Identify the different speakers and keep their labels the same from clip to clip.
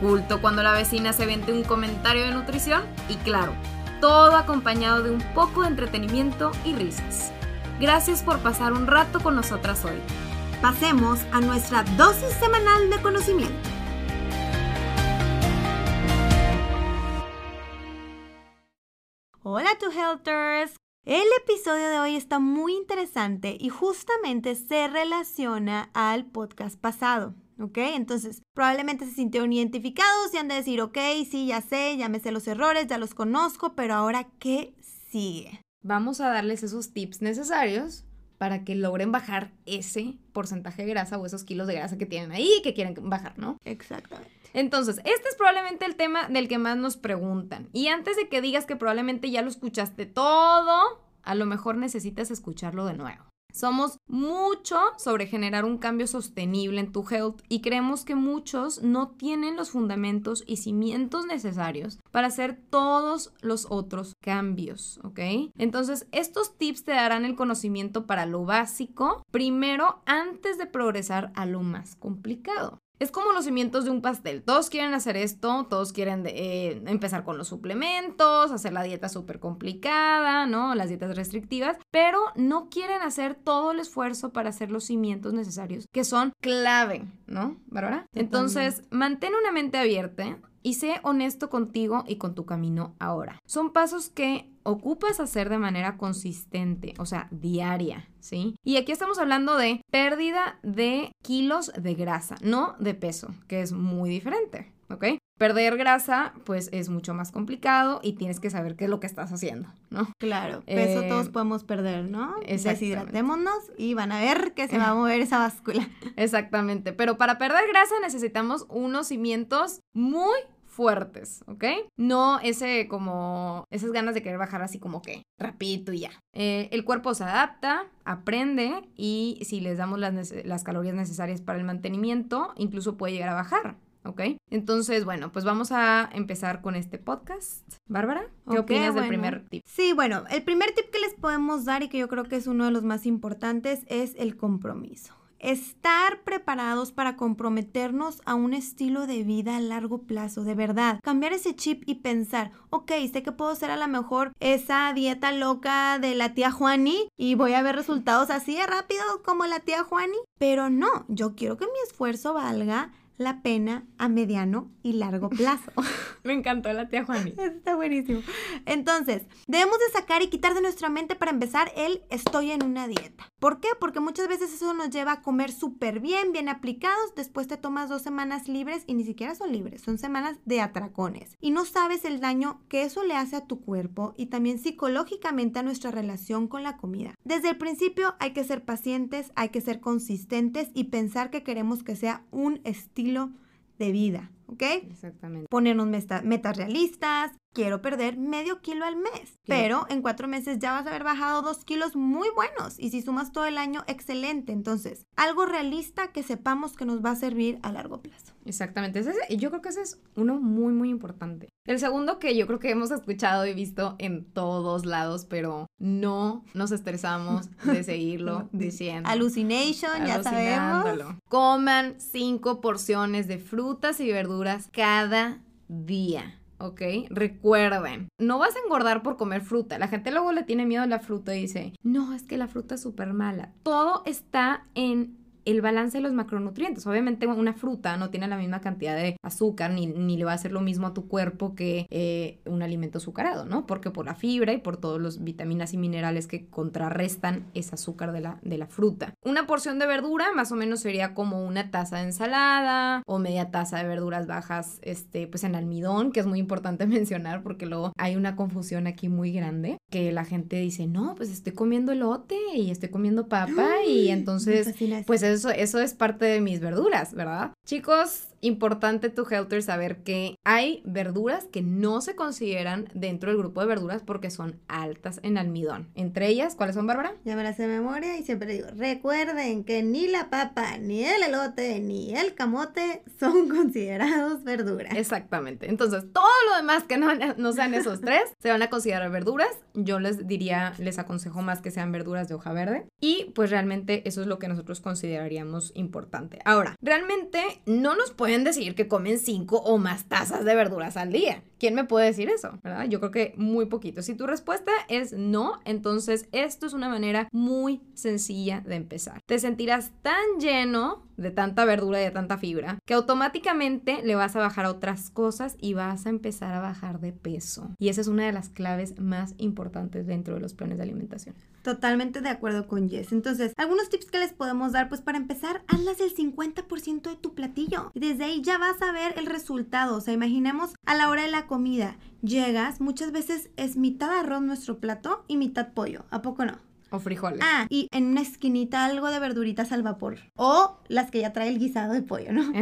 Speaker 1: culto cuando la vecina se vende un comentario de nutrición y claro, todo acompañado de un poco de entretenimiento y risas. Gracias por pasar un rato con nosotras hoy.
Speaker 2: Pasemos a nuestra dosis semanal de conocimiento. Hola, tu Healthers. El episodio de hoy está muy interesante y justamente se relaciona al podcast pasado. ¿Ok? Entonces, probablemente se sintieron identificados y han de decir, ok, sí, ya sé, ya me sé los errores, ya los conozco, pero ahora, ¿qué sigue?
Speaker 1: Vamos a darles esos tips necesarios para que logren bajar ese porcentaje de grasa o esos kilos de grasa que tienen ahí y que quieren bajar, ¿no?
Speaker 2: Exactamente.
Speaker 1: Entonces, este es probablemente el tema del que más nos preguntan. Y antes de que digas que probablemente ya lo escuchaste todo, a lo mejor necesitas escucharlo de nuevo. Somos mucho sobre generar un cambio sostenible en tu health y creemos que muchos no tienen los fundamentos y cimientos necesarios para hacer todos los otros cambios, ¿ok? Entonces, estos tips te darán el conocimiento para lo básico primero antes de progresar a lo más complicado. Es como los cimientos de un pastel. Todos quieren hacer esto, todos quieren eh, empezar con los suplementos, hacer la dieta súper complicada, ¿no? Las dietas restrictivas, pero no quieren hacer todo el esfuerzo para hacer los cimientos necesarios, que son clave, ¿no, Bárbara? Entonces, mantén una mente abierta y sé honesto contigo y con tu camino ahora. Son pasos que ocupas hacer de manera consistente, o sea, diaria, ¿sí? Y aquí estamos hablando de pérdida de kilos de grasa, no de peso, que es muy diferente, ¿ok? Perder grasa, pues es mucho más complicado y tienes que saber qué es lo que estás haciendo, ¿no?
Speaker 2: Claro, peso
Speaker 1: Eh,
Speaker 2: todos podemos perder, ¿no? Deshidratémonos y van a ver que se va a mover esa báscula.
Speaker 1: Exactamente, pero para perder grasa necesitamos unos cimientos muy fuertes, ¿ok? No ese como esas ganas de querer bajar así como que rapidito y ya. Eh, el cuerpo se adapta, aprende y si les damos las, las calorías necesarias para el mantenimiento, incluso puede llegar a bajar. ¿Ok? Entonces, bueno, pues vamos a empezar con este podcast. Bárbara, ¿qué opinas del primer tip?
Speaker 2: Sí, bueno, el primer tip que les podemos dar y que yo creo que es uno de los más importantes es el compromiso. Estar preparados para comprometernos a un estilo de vida a largo plazo, de verdad. Cambiar ese chip y pensar, ok, sé que puedo ser a lo mejor esa dieta loca de la tía Juani y voy a ver resultados así de rápido como la tía Juani, pero no, yo quiero que mi esfuerzo valga la pena a mediano y largo plazo.
Speaker 1: Me encantó la tía Juani.
Speaker 2: Está buenísimo. Entonces, debemos de sacar y quitar de nuestra mente para empezar el estoy en una dieta. ¿Por qué? Porque muchas veces eso nos lleva a comer súper bien, bien aplicados. Después te tomas dos semanas libres y ni siquiera son libres, son semanas de atracones. Y no sabes el daño que eso le hace a tu cuerpo y también psicológicamente a nuestra relación con la comida. Desde el principio hay que ser pacientes, hay que ser consistentes y pensar que queremos que sea un estilo de vida, ¿ok?
Speaker 1: Exactamente.
Speaker 2: ponernos meta- metas realistas. Quiero perder medio kilo al mes, pero en cuatro meses ya vas a haber bajado dos kilos muy buenos y si sumas todo el año, excelente. Entonces, algo realista que sepamos que nos va a servir a largo plazo.
Speaker 1: Exactamente. Ese es- yo creo que ese es uno muy, muy importante. El segundo que yo creo que hemos escuchado y visto en todos lados, pero no nos estresamos de seguirlo diciendo.
Speaker 2: Hallucination, ya sabemos.
Speaker 1: Coman cinco porciones de frutas y verduras cada día. ¿Ok? Recuerden, no vas a engordar por comer fruta. La gente luego le tiene miedo a la fruta y dice, no, es que la fruta es súper mala. Todo está en el balance de los macronutrientes. Obviamente una fruta no tiene la misma cantidad de azúcar ni, ni le va a hacer lo mismo a tu cuerpo que eh, un alimento azucarado, ¿no? Porque por la fibra y por todos los vitaminas y minerales que contrarrestan ese azúcar de la, de la fruta. Una porción de verdura más o menos sería como una taza de ensalada o media taza de verduras bajas este, pues en almidón, que es muy importante mencionar porque luego hay una confusión aquí muy grande que la gente dice, no, pues estoy comiendo elote y estoy comiendo papa y entonces
Speaker 2: fascina eso.
Speaker 1: Eso, eso es parte de mis verduras, ¿verdad? Chicos, importante tu Helter saber que hay verduras que no se consideran dentro del grupo de verduras porque son altas en almidón. Entre ellas, ¿cuáles son, Bárbara?
Speaker 2: Ya me las de memoria y siempre digo, recuerden que ni la papa, ni el elote, ni el camote son considerados verduras.
Speaker 1: Exactamente. Entonces, todo lo demás que no, no sean esos tres se van a considerar verduras. Yo les diría, les aconsejo más que sean verduras de hoja verde. Y pues realmente eso es lo que nosotros consideraríamos importante. Ahora, realmente no nos pueden decir que comen cinco o más tazas de verduras al día. ¿Quién me puede decir eso? ¿Verdad? Yo creo que muy poquito. Si tu respuesta es no, entonces esto es una manera muy sencilla de empezar. Te sentirás tan lleno de tanta verdura y de tanta fibra que automáticamente le vas a bajar a otras cosas y vas a empezar a bajar de peso. Y esa es una de las claves más importantes dentro de los planes de alimentación.
Speaker 2: Totalmente de acuerdo con Jess. Entonces, algunos tips que les podemos dar, pues para empezar, hazlas el 50% de tu platillo. Y desde ahí ya vas a ver el resultado. O sea, imaginemos a la hora de la comida. Llegas, muchas veces es mitad arroz nuestro plato y mitad pollo. ¿A poco no?
Speaker 1: O frijoles.
Speaker 2: Ah, y en una esquinita algo de verduritas al vapor. O las que ya trae el guisado de pollo, ¿no?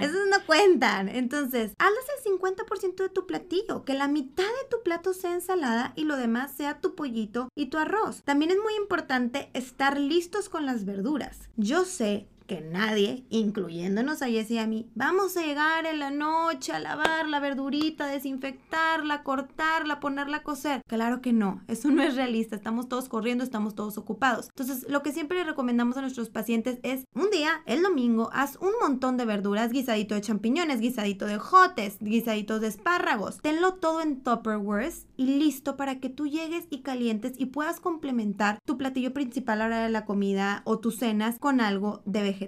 Speaker 2: Esos no cuentan. Entonces, hazlas el 50% de tu platillo. Que la mitad de tu plato sea ensalada y lo demás sea tu pollito y tu arroz. También es muy importante estar listos con las verduras. Yo sé que nadie, incluyéndonos a Jessy y a mí, vamos a llegar en la noche a lavar la verdurita, desinfectarla, cortarla, ponerla a cocer. Claro que no, eso no es realista, estamos todos corriendo, estamos todos ocupados. Entonces, lo que siempre le recomendamos a nuestros pacientes es un día, el domingo, haz un montón de verduras, guisadito de champiñones, guisadito de jotes, guisaditos de espárragos. Tenlo todo en Tupperwares y listo para que tú llegues y calientes y puedas complementar tu platillo principal a hora de la comida o tus cenas con algo de vegetales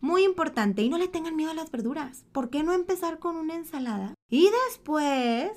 Speaker 2: muy importante, y no le tengan miedo a las verduras. ¿Por qué no empezar con una ensalada? Y después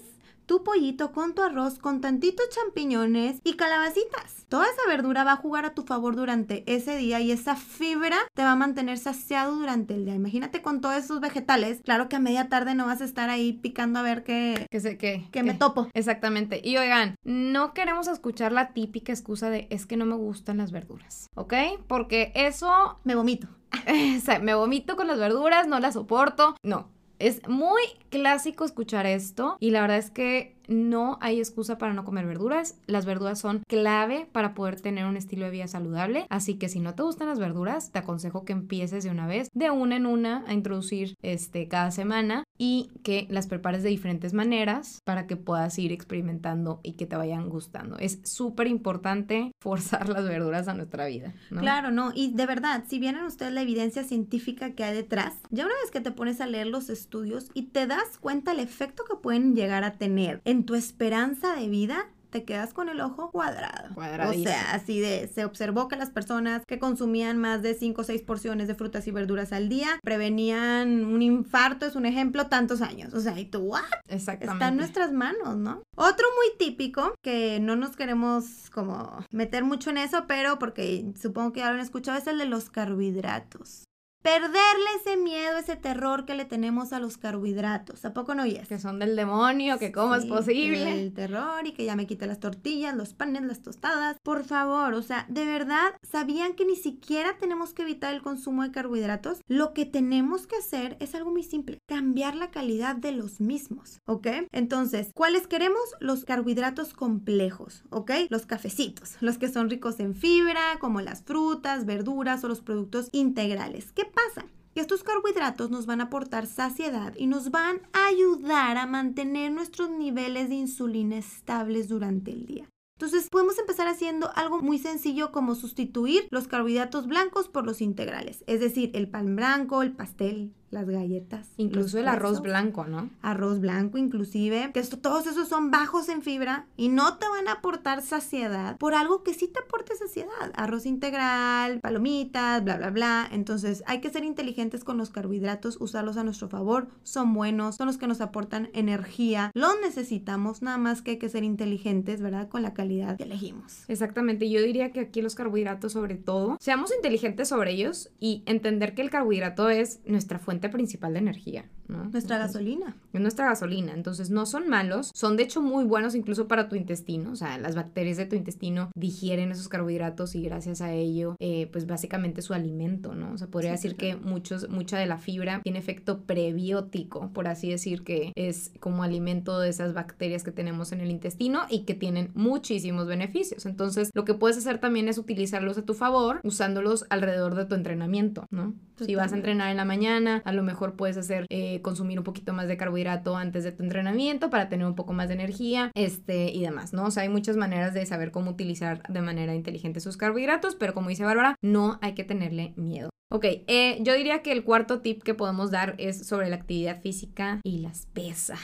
Speaker 2: tu pollito con tu arroz con tantitos champiñones y calabacitas. Toda esa verdura va a jugar a tu favor durante ese día y esa fibra te va a mantener saciado durante el día. Imagínate con todos esos vegetales. Claro que a media tarde no vas a estar ahí picando a ver qué,
Speaker 1: que sé qué,
Speaker 2: que me topo.
Speaker 1: Exactamente. Y oigan, no queremos escuchar la típica excusa de es que no me gustan las verduras, ¿ok? Porque eso
Speaker 2: me vomito.
Speaker 1: me vomito con las verduras, no las soporto. No, es muy clásico escuchar esto y la verdad es que no hay excusa para no comer verduras. Las verduras son clave para poder tener un estilo de vida saludable. Así que si no te gustan las verduras, te aconsejo que empieces de una vez, de una en una, a introducir este cada semana y que las prepares de diferentes maneras para que puedas ir experimentando y que te vayan gustando. Es súper importante forzar las verduras a nuestra vida.
Speaker 2: Claro, no. Y de verdad, si vienen ustedes la evidencia científica que hay detrás, ya una vez que te pones a leer los estudios y te das cuenta el efecto que pueden llegar a tener en tu esperanza de vida, te quedas con el ojo cuadrado. O sea, así de, se observó que las personas que consumían más de 5 o 6 porciones de frutas y verduras al día prevenían un infarto, es un ejemplo, tantos años. O sea, ¿y tú, what?
Speaker 1: Exactamente.
Speaker 2: Está en nuestras manos, ¿no? Otro muy típico, que no nos queremos como meter mucho en eso, pero porque supongo que ya lo han escuchado, es el de los carbohidratos perderle ese miedo, ese terror que le tenemos a los carbohidratos. ¿A poco no oyes?
Speaker 1: Que son del demonio, que cómo es posible.
Speaker 2: El terror y que ya me quite las tortillas, los panes, las tostadas. Por favor, o sea, de verdad, ¿sabían que ni siquiera tenemos que evitar el consumo de carbohidratos? Lo que tenemos que hacer es algo muy simple, cambiar la calidad de los mismos, ¿ok? Entonces, ¿cuáles queremos? Los carbohidratos complejos, ¿ok? Los cafecitos, los que son ricos en fibra, como las frutas, verduras o los productos integrales. ¿Qué pasa? Que estos carbohidratos nos van a aportar saciedad y nos van a ayudar a mantener nuestros niveles de insulina estables durante el día. Entonces podemos empezar haciendo algo muy sencillo como sustituir los carbohidratos blancos por los integrales, es decir, el pan blanco, el pastel, las galletas.
Speaker 1: Incluso el arroz blanco, ¿no?
Speaker 2: Arroz blanco inclusive, que esto, todos esos son bajos en fibra y no te van a aportar saciedad por algo que sí te aporte saciedad. Arroz integral, palomitas, bla, bla, bla. Entonces hay que ser inteligentes con los carbohidratos, usarlos a nuestro favor, son buenos, son los que nos aportan energía, los necesitamos, nada más que hay que ser inteligentes, ¿verdad? Con la calidad que elegimos.
Speaker 1: Exactamente, yo diría que aquí los carbohidratos sobre todo, seamos inteligentes sobre ellos y entender que el carbohidrato es nuestra fuente principal de energía. ¿no?
Speaker 2: Nuestra
Speaker 1: Entonces,
Speaker 2: gasolina.
Speaker 1: es nuestra gasolina. Entonces no son malos, son de hecho muy buenos incluso para tu intestino. O sea, las bacterias de tu intestino digieren esos carbohidratos y gracias a ello, eh, pues básicamente su alimento, ¿no? O sea, podría
Speaker 2: Sí,
Speaker 1: decir
Speaker 2: claro.
Speaker 1: que muchos, mucha de la fibra tiene efecto prebiótico, por así decir, que es como alimento de esas bacterias que tenemos en el intestino y que tienen muchísimos beneficios. Entonces, lo que puedes hacer también es utilizarlos a tu favor usándolos alrededor de tu entrenamiento, ¿no? Si vas a entrenar en la mañana, a lo mejor puedes hacer eh, consumir un poquito más de carbohidrato antes de tu entrenamiento para tener un poco más de energía, este y demás, ¿no? O sea, hay muchas maneras de saber cómo utilizar de manera inteligente sus carbohidratos, pero como dice Bárbara, no hay que tenerle miedo. Ok, eh, yo diría que el cuarto tip que podemos dar es sobre la actividad física y las pesas.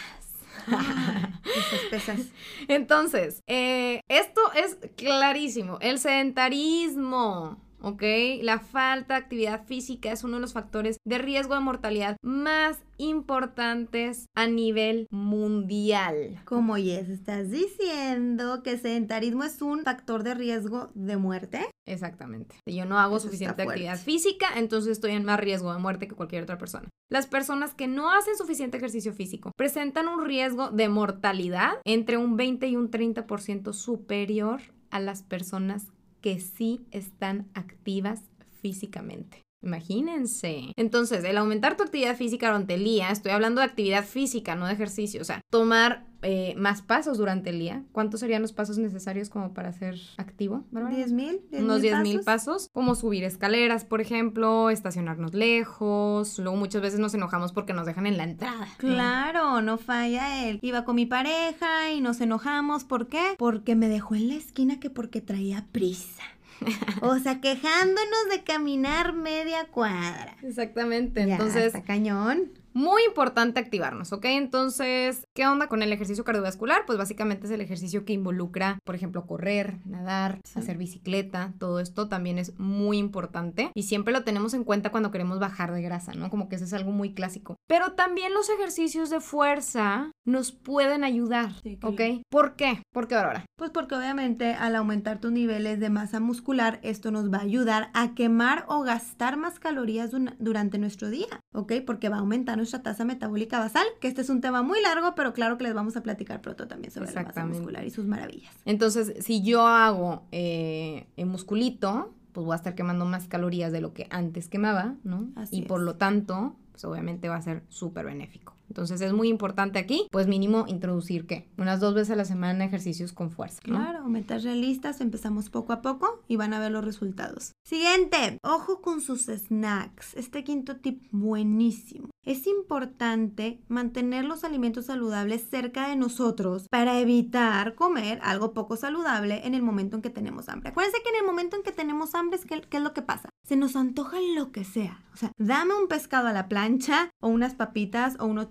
Speaker 2: Esas pesas.
Speaker 1: Entonces, eh, esto es clarísimo. El sedentarismo, ¿ok? La falta de actividad física es uno de los factores de riesgo de mortalidad más importantes a nivel mundial.
Speaker 2: Como Yes, estás diciendo que sedentarismo es un factor de riesgo de muerte.
Speaker 1: Exactamente. Si yo no hago
Speaker 2: Eso
Speaker 1: suficiente actividad física, entonces estoy en más riesgo de muerte que cualquier otra persona. Las personas que no hacen suficiente ejercicio físico presentan un riesgo de mortalidad entre un 20 y un 30% superior a las personas que sí están activas físicamente. Imagínense. Entonces, el aumentar tu actividad física durante el día, estoy hablando de actividad física, no de ejercicio, o sea, tomar eh, más pasos durante el día. ¿Cuántos serían los pasos necesarios como para ser activo? Bárbara?
Speaker 2: 10 mil.
Speaker 1: unos 10 mil pasos, como subir escaleras, por ejemplo, estacionarnos lejos, luego muchas veces nos enojamos porque nos dejan en la entrada.
Speaker 2: Claro, no falla él. Iba con mi pareja y nos enojamos. ¿Por qué? Porque me dejó en la esquina que porque traía prisa. O sea, quejándonos de caminar media cuadra.
Speaker 1: Exactamente,
Speaker 2: Ya,
Speaker 1: entonces
Speaker 2: está cañón.
Speaker 1: Muy importante activarnos, ¿ok? Entonces, ¿qué onda con el ejercicio cardiovascular? Pues básicamente es el ejercicio que involucra, por ejemplo, correr, nadar,
Speaker 2: Sí.
Speaker 1: hacer bicicleta, todo esto también es muy importante y siempre lo tenemos en cuenta cuando queremos bajar de grasa, ¿no? Como que eso es algo muy clásico. Pero también los ejercicios de fuerza nos pueden ayudar,
Speaker 2: Sí, claro.
Speaker 1: ¿ok? ¿Por qué? Porque ahora,
Speaker 2: Pues porque obviamente al aumentar tus niveles de masa muscular, esto nos va a ayudar a quemar o gastar más calorías durante nuestro día, ¿ok? Porque va a aumentar nuestra tasa metabólica basal, que este es un tema muy largo, pero claro que les vamos a platicar pronto también sobre la masa muscular y sus maravillas.
Speaker 1: Entonces, si yo hago eh, el musculito, pues voy a estar quemando más calorías de lo que antes quemaba, ¿no?
Speaker 2: Así
Speaker 1: y por
Speaker 2: es.
Speaker 1: lo tanto, pues obviamente va a ser súper benéfico. Entonces es muy importante aquí, pues mínimo introducir, ¿qué? Unas dos veces a la semana ejercicios con fuerza.
Speaker 2: Claro, metas realistas, empezamos poco a poco y van a ver los resultados. Siguiente, ojo con sus snacks. Este quinto tip buenísimo. Es importante mantener los alimentos saludables cerca de nosotros para evitar comer algo poco saludable en el momento en que tenemos hambre. Acuérdense que en el momento en que tenemos hambre, es ¿qué es lo que pasa? Se nos antoja lo que sea. O sea, dame un pescado a la plancha o unas papitas o unos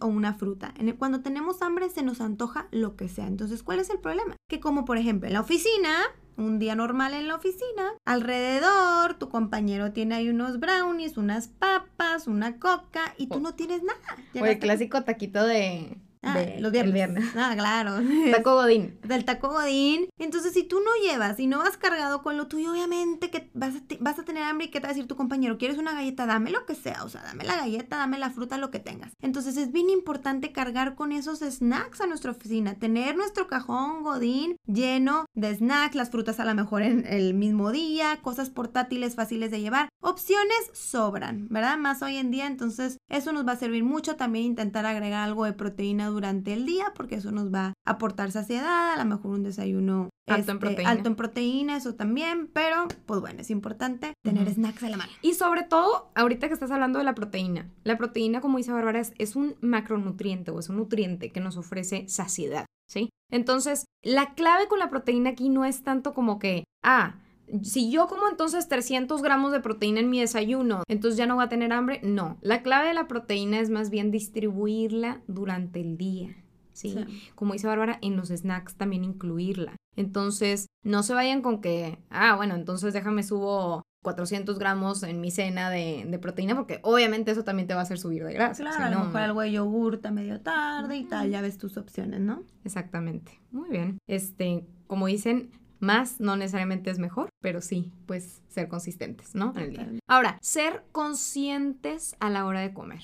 Speaker 2: o una fruta. Cuando tenemos hambre se nos antoja lo que sea. Entonces, ¿cuál es el problema? Que como por ejemplo en la oficina, un día normal en la oficina, alrededor tu compañero tiene ahí unos brownies, unas papas, una coca y tú
Speaker 1: Oh.
Speaker 2: no tienes nada.
Speaker 1: O el clásico taquito de,
Speaker 2: Ah,
Speaker 1: de-
Speaker 2: los viernes.
Speaker 1: el viernes.
Speaker 2: Ah, claro.
Speaker 1: Taco Godín.
Speaker 2: del taco godín. Entonces, si tú no llevas y no vas cargado con lo tuyo, obviamente que vas a, vas a tener hambre y qué te va a decir tu compañero, ¿quieres una galleta? Dame lo que sea, o sea, dame la galleta, dame la fruta, lo que tengas. Entonces, es bien importante cargar con esos snacks a nuestra oficina, tener nuestro cajón godín lleno de snacks, las frutas a lo mejor en el mismo día, cosas portátiles fáciles de llevar. Opciones sobran, ¿verdad? Más hoy en día, entonces eso nos va a servir mucho también intentar agregar algo de proteína durante el día porque eso nos va a aportar saciedad, a lo mejor un desayuno
Speaker 1: Alto en
Speaker 2: este,
Speaker 1: proteína.
Speaker 2: alto en proteína, eso también, pero pues bueno, es importante tener snacks a la mano.
Speaker 1: Y sobre todo, ahorita que estás hablando de la proteína, la proteína, como dice Bárbara, es, es un macronutriente o es un nutriente que nos ofrece saciedad, ¿sí? Entonces, la clave con la proteína aquí no es tanto como que, ah, si yo como entonces 300 gramos de proteína en mi desayuno, entonces ya no voy a tener hambre. No, la clave de la proteína es más bien distribuirla durante el día, ¿sí? como dice Bárbara, en los snacks también incluirla. Entonces, no se vayan con que, ah, bueno, entonces déjame subo 400 gramos en mi cena de, de proteína, porque obviamente eso también te va a hacer subir de grasa.
Speaker 2: Claro,
Speaker 1: si
Speaker 2: a lo
Speaker 1: no,
Speaker 2: mejor
Speaker 1: no.
Speaker 2: algo de yogurt a medio tarde y tal, ya ves tus opciones, ¿no?
Speaker 1: Exactamente. Muy bien. Este, como dicen, más no necesariamente es mejor, pero sí, pues ser consistentes, ¿no? En el día. Ahora, ser conscientes a la hora de comer.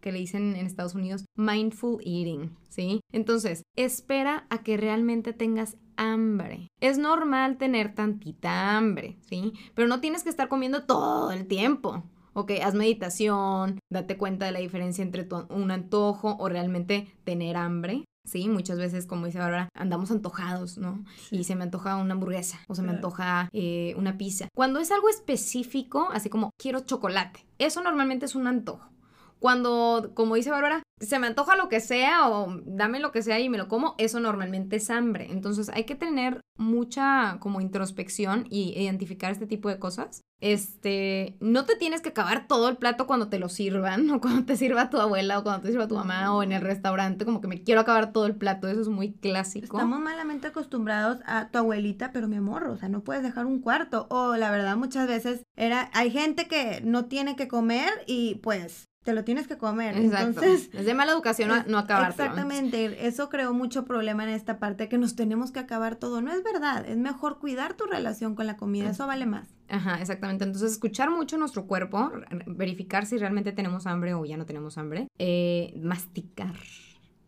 Speaker 1: Que le dicen en Estados Unidos mindful eating, ¿sí? Entonces, espera a que realmente tengas hambre. Es normal tener tantita hambre, ¿sí? Pero no tienes que estar comiendo todo el tiempo. Ok, haz meditación, date cuenta de la diferencia entre un antojo o realmente tener hambre. Sí, muchas veces, como dice Bárbara, andamos antojados, ¿no? Y se me antoja una hamburguesa o se me antoja eh, una pizza. Cuando es algo específico, así como quiero chocolate, eso normalmente es un antojo. Cuando, como dice Bárbara, se me antoja lo que sea o dame lo que sea y me lo como, eso normalmente es hambre. Entonces hay que tener mucha como introspección y identificar este tipo de cosas. Este, no te tienes que acabar todo el plato cuando te lo sirvan o cuando te sirva tu abuela o cuando te sirva tu mamá o en el restaurante, como que me quiero acabar todo el plato, eso es muy clásico.
Speaker 2: Estamos malamente acostumbrados a tu abuelita, pero mi amor, o sea, no puedes dejar un cuarto o la verdad muchas veces era hay gente que no tiene que comer y pues te lo tienes que comer. Exacto. Entonces,
Speaker 1: es de mala educación no acabar.
Speaker 2: Exactamente, eso creó mucho problema en esta parte que nos tenemos que acabar todo. No es verdad, es mejor cuidar tu relación con la comida, eso vale más.
Speaker 1: Ajá, exactamente. Entonces, escuchar mucho nuestro cuerpo, verificar si realmente tenemos hambre o ya no tenemos hambre. Eh, masticar.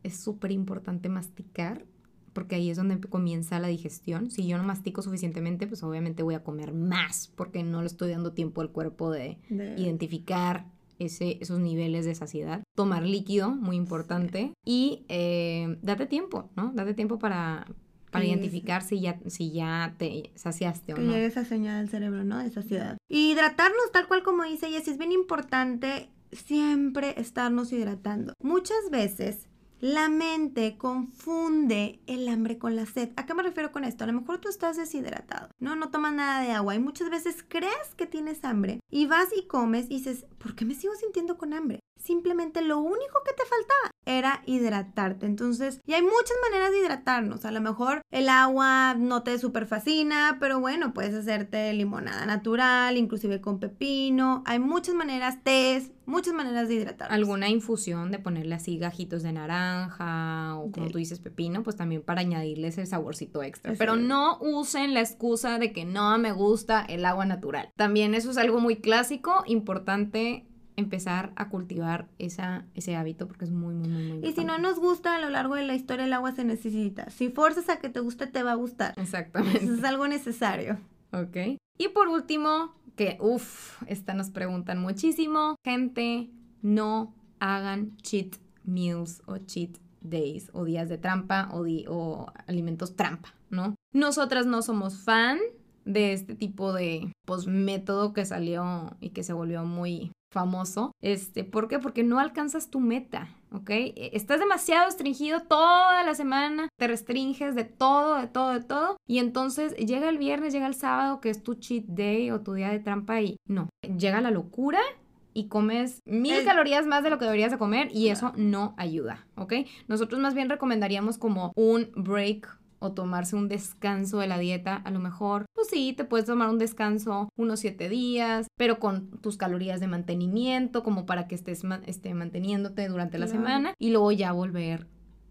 Speaker 1: Es súper importante masticar porque ahí es donde comienza la digestión. Si yo no mastico suficientemente, pues obviamente voy a comer más, porque no le estoy dando tiempo al cuerpo de, de... identificar ese, esos niveles de saciedad. Tomar líquido, muy importante. Y eh, date tiempo, ¿no? Date tiempo para, para identificar si ya, si ya te saciaste o
Speaker 2: que
Speaker 1: no.
Speaker 2: llegue esa señal del cerebro, ¿no? De saciedad. Y hidratarnos, tal cual como dice Jessy, es bien importante siempre estarnos hidratando. Muchas veces la mente confunde el hambre con la sed. ¿A qué me refiero con esto? A lo mejor tú estás deshidratado, ¿no? No tomas nada de agua y muchas veces crees que tienes hambre y vas y comes y dices, ¿por qué me sigo sintiendo con hambre? Simplemente lo único que te faltaba era hidratarte. Entonces, y hay muchas maneras de hidratarnos. A lo mejor el agua no te super fascina, pero bueno, puedes hacerte limonada natural, inclusive con pepino. Hay muchas maneras, tés, muchas maneras de hidratar.
Speaker 1: Alguna infusión de ponerle así gajitos de naranja o como tú dices pepino, pues también para añadirles el saborcito extra. Pero no usen la excusa de que no me gusta el agua natural. También eso es algo muy clásico, importante empezar a cultivar esa, ese hábito porque es muy, muy, muy, muy
Speaker 2: Y si no nos gusta a lo largo de la historia, el agua se necesita. Si forzas a que te guste, te va a gustar.
Speaker 1: Exactamente.
Speaker 2: Eso es algo necesario.
Speaker 1: Ok. Y por último, que uff, esta nos preguntan muchísimo. Gente, no hagan cheat meals o cheat days o días de trampa o, o alimentos trampa, ¿no? Nosotras no somos fan de este tipo de pues, método que salió y que se volvió muy famoso. Este, ¿Por qué? Porque no alcanzas tu meta, ¿ok? E, estás demasiado restringido toda la semana, te restringes de todo, de todo, de todo, y entonces llega el viernes, llega el sábado, que es tu cheat day o tu día de trampa, y no, llega la locura y comes mil calorías más de lo que deberías de comer y eso no ayuda, ¿ok? Nosotros más bien recomendaríamos como un break o tomarse un descanso de la dieta, a lo mejor, pues sí, te puedes tomar un descanso unos siete días, pero con tus calorías de mantenimiento, como para que estés este, manteniéndote durante la semana y luego ya volver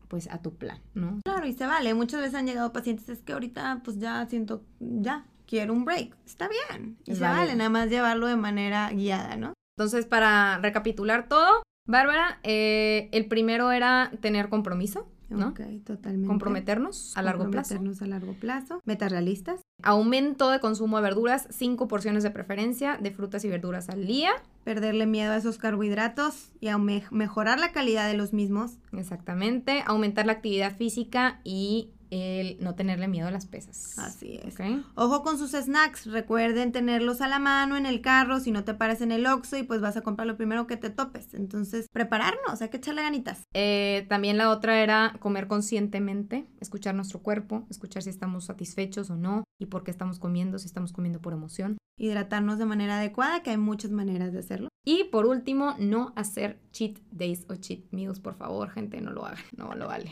Speaker 1: pues a tu plan, ¿no?
Speaker 2: Claro, y se vale. Muchas veces han llegado pacientes, es que ahorita pues ya siento, ya, quiero un break. Está bien. Y se vale. nada más llevarlo de manera guiada, ¿no?
Speaker 1: Entonces, para recapitular todo, Bárbara, eh, el primero era tener compromiso. ¿No?
Speaker 2: Ok, totalmente.
Speaker 1: Comprometernos a largo plazo.
Speaker 2: Comprometernos a largo plazo. Metas realistas.
Speaker 1: Aumento de consumo de verduras, cinco porciones de preferencia de frutas y verduras al día.
Speaker 2: Perderle miedo a esos carbohidratos y a mejorar la calidad de los mismos.
Speaker 1: Exactamente. Aumentar la actividad física y el no tenerle miedo a las pesas.
Speaker 2: Así es. Ojo con sus snacks, recuerden tenerlos a la mano en el carro, si no te pares en el Oxxo y pues vas a comprar lo primero que te topes. Entonces, prepararnos, hay que echarle ganitas.
Speaker 1: Eh, también la otra era comer conscientemente, escuchar nuestro cuerpo, escuchar si estamos satisfechos o no y por qué estamos comiendo, si estamos comiendo por emoción.
Speaker 2: Hidratarnos de manera adecuada, que hay muchas maneras de hacerlo.
Speaker 1: Y por último, no hacer cheat days o cheat meals, por favor, gente, no lo hagan, no lo vale.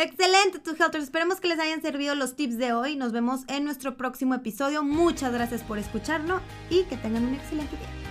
Speaker 2: Excelente, tus helters. Esperemos que les hayan servido los tips de hoy. Nos vemos en nuestro próximo episodio. Muchas gracias por escucharnos y que tengan un excelente día.